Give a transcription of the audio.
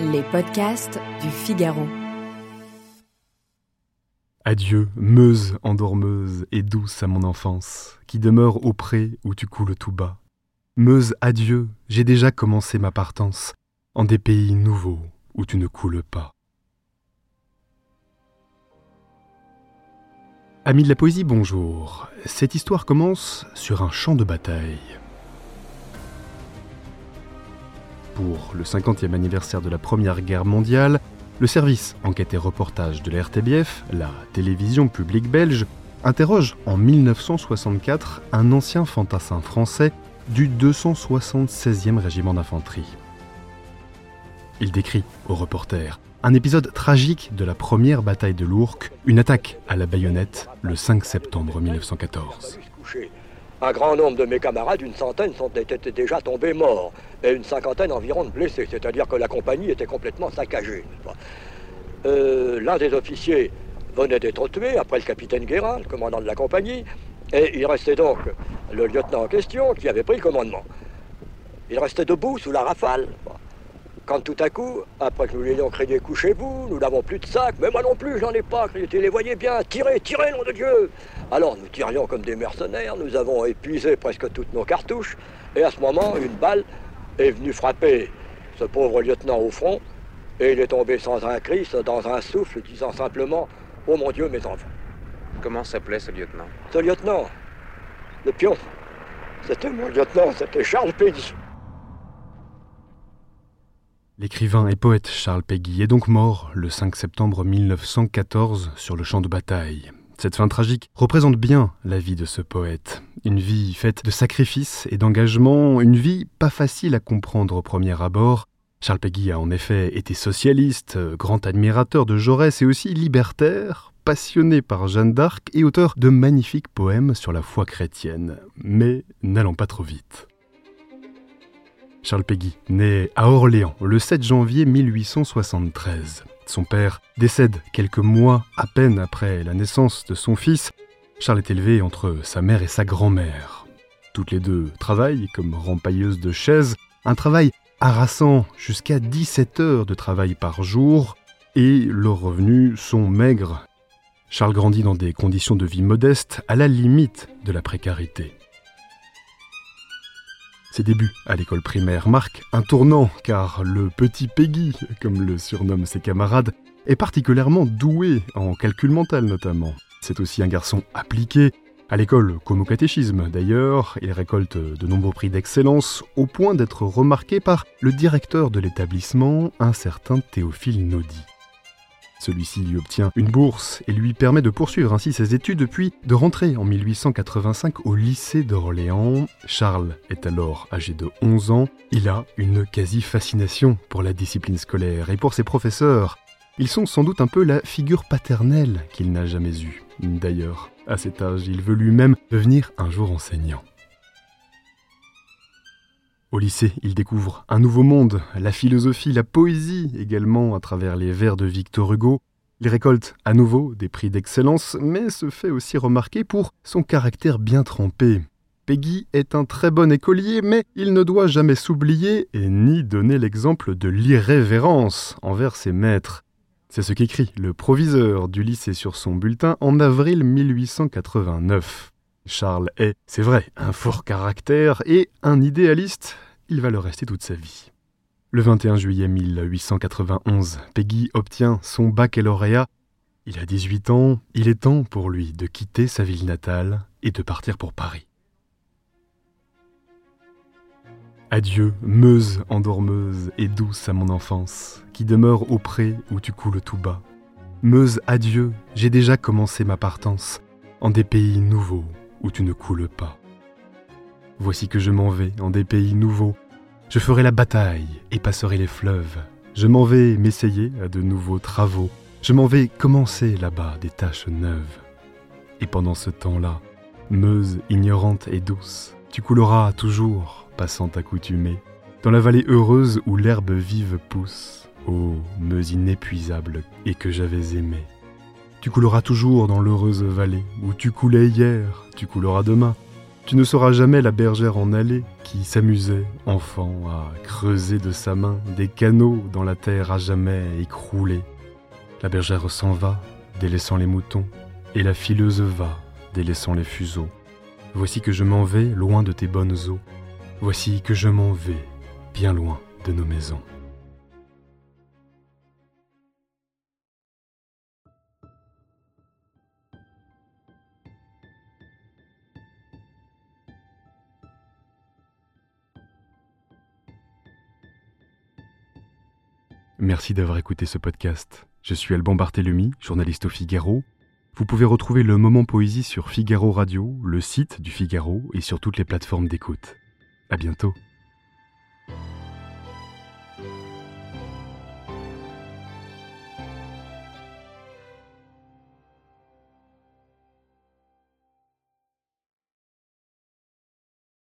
Les podcasts du Figaro. Adieu, Meuse endormeuse et douce à mon enfance, qui demeure au pré où tu coules tout bas. Meuse, adieu, j'ai déjà commencé ma partance, en des pays nouveaux où tu ne coules pas. Amis de la poésie, bonjour. Cette histoire commence sur un champ de bataille. Pour le 50e anniversaire de la Première Guerre mondiale, le service enquête et reportage de la RTBF, la télévision publique belge, interroge en 1964 un ancien fantassin français du 276e régiment d'infanterie. Il décrit au reporter un épisode tragique de la première bataille de l'Ourcq, une attaque à la baïonnette le 5 septembre 1914. Un grand nombre de mes camarades, une centaine, sont, étaient déjà tombés morts, et une cinquantaine environ de blessés, c'est-à-dire que la compagnie était complètement saccagée. Euh, l'un des officiers venait d'être tué, après le capitaine Guérin, le commandant de la compagnie, et il restait donc le lieutenant en question qui avait pris le commandement. Il restait debout sous la rafale. Quand tout à coup, après que nous lui ayons crié couchez-vous, nous n'avons plus de sac, mais moi non plus, j'en ai pas crié, les voyez bien, tirez, tirez, nom de Dieu Alors nous tirions comme des mercenaires, nous avons épuisé presque toutes nos cartouches, et à ce moment, une balle est venue frapper ce pauvre lieutenant au front, et il est tombé sans un cri, dans un souffle, disant simplement Oh mon Dieu, mes enfants. Comment s'appelait ce lieutenant? Ce lieutenant, le pion, c'était mon lieutenant, c'était Charles Pédy. L'écrivain et poète Charles Péguy est donc mort le 5 septembre 1914 sur le champ de bataille. Cette fin tragique représente bien la vie de ce poète. Une vie faite de sacrifices et d'engagement, une vie pas facile à comprendre au premier abord. Charles Péguy a en effet été socialiste, grand admirateur de Jaurès et aussi libertaire, passionné par Jeanne d'Arc et auteur de magnifiques poèmes sur la foi chrétienne. Mais n'allons pas trop vite. Charles Péguy naît à Orléans le 7 janvier 1873. Son père décède quelques mois à peine après la naissance de son fils. Charles est élevé entre sa mère et sa grand-mère. Toutes les deux travaillent comme rempailleuses de chaises, un travail harassant jusqu'à 17 heures de travail par jour, et leurs revenus sont maigres. Charles grandit dans des conditions de vie modestes, à la limite de la précarité. Ses débuts à l'école primaire marquent un tournant car le petit Peggy, comme le surnomment ses camarades, est particulièrement doué en calcul mental notamment. C'est aussi un garçon appliqué, à l'école comme au catéchisme d'ailleurs, il récolte de nombreux prix d'excellence au point d'être remarqué par le directeur de l'établissement, un certain Théophile Naudy. Celui-ci lui obtient une bourse et lui permet de poursuivre ainsi ses études puis de rentrer en 1885 au lycée d'Orléans. Charles est alors âgé de 11 ans. Il a une quasi-fascination pour la discipline scolaire et pour ses professeurs. Ils sont sans doute un peu la figure paternelle qu'il n'a jamais eue. D'ailleurs, à cet âge, il veut lui-même devenir un jour enseignant. Au lycée, il découvre un nouveau monde, la philosophie, la poésie également à travers les vers de Victor Hugo. Il récolte à nouveau des prix d'excellence, mais se fait aussi remarquer pour son caractère bien trempé. Peggy est un très bon écolier, mais il ne doit jamais s'oublier et ni donner l'exemple de l'irrévérence envers ses maîtres. C'est ce qu'écrit le proviseur du lycée sur son bulletin en avril 1889. Charles est, c'est vrai, un fort caractère et un idéaliste. Il va le rester toute sa vie. Le 21 juillet 1891, Peggy obtient son baccalauréat. Il a 18 ans, il est temps pour lui de quitter sa ville natale et de partir pour Paris. Adieu, Meuse endormeuse et douce à mon enfance, qui demeure au pré où tu coules tout bas. Meuse, adieu, j'ai déjà commencé ma partance, en des pays nouveaux, où tu ne coules pas. Voici que je m'en vais en des pays nouveaux. Je ferai la bataille et passerai les fleuves. Je m'en vais m'essayer à de nouveaux travaux. Je m'en vais commencer là-bas des tâches neuves. Et pendant ce temps-là, Meuse ignorante et douce, tu couleras toujours, passant accoutumée, dans la vallée heureuse où l'herbe vive pousse, ô Meuse inépuisable et que j'avais aimée. Tu couleras toujours dans l'heureuse vallée où tu coulais hier, tu couleras demain. Tu ne sauras jamais la bergère en allée qui s'amusait, enfant, à creuser de sa main des canaux dans la terre à jamais écroulée. La bergère s'en va, délaissant les moutons, et la fileuse va, délaissant les fuseaux. Voici que je m'en vais loin de tes bonnes eaux. Voici que je m'en vais bien loin de nos maisons. Merci d'avoir écouté ce podcast. Je suis Alban Barthélemy, journaliste au Figaro. Vous pouvez retrouver le moment poésie sur Figaro Radio, le site du Figaro et sur toutes les plateformes d'écoute. À bientôt.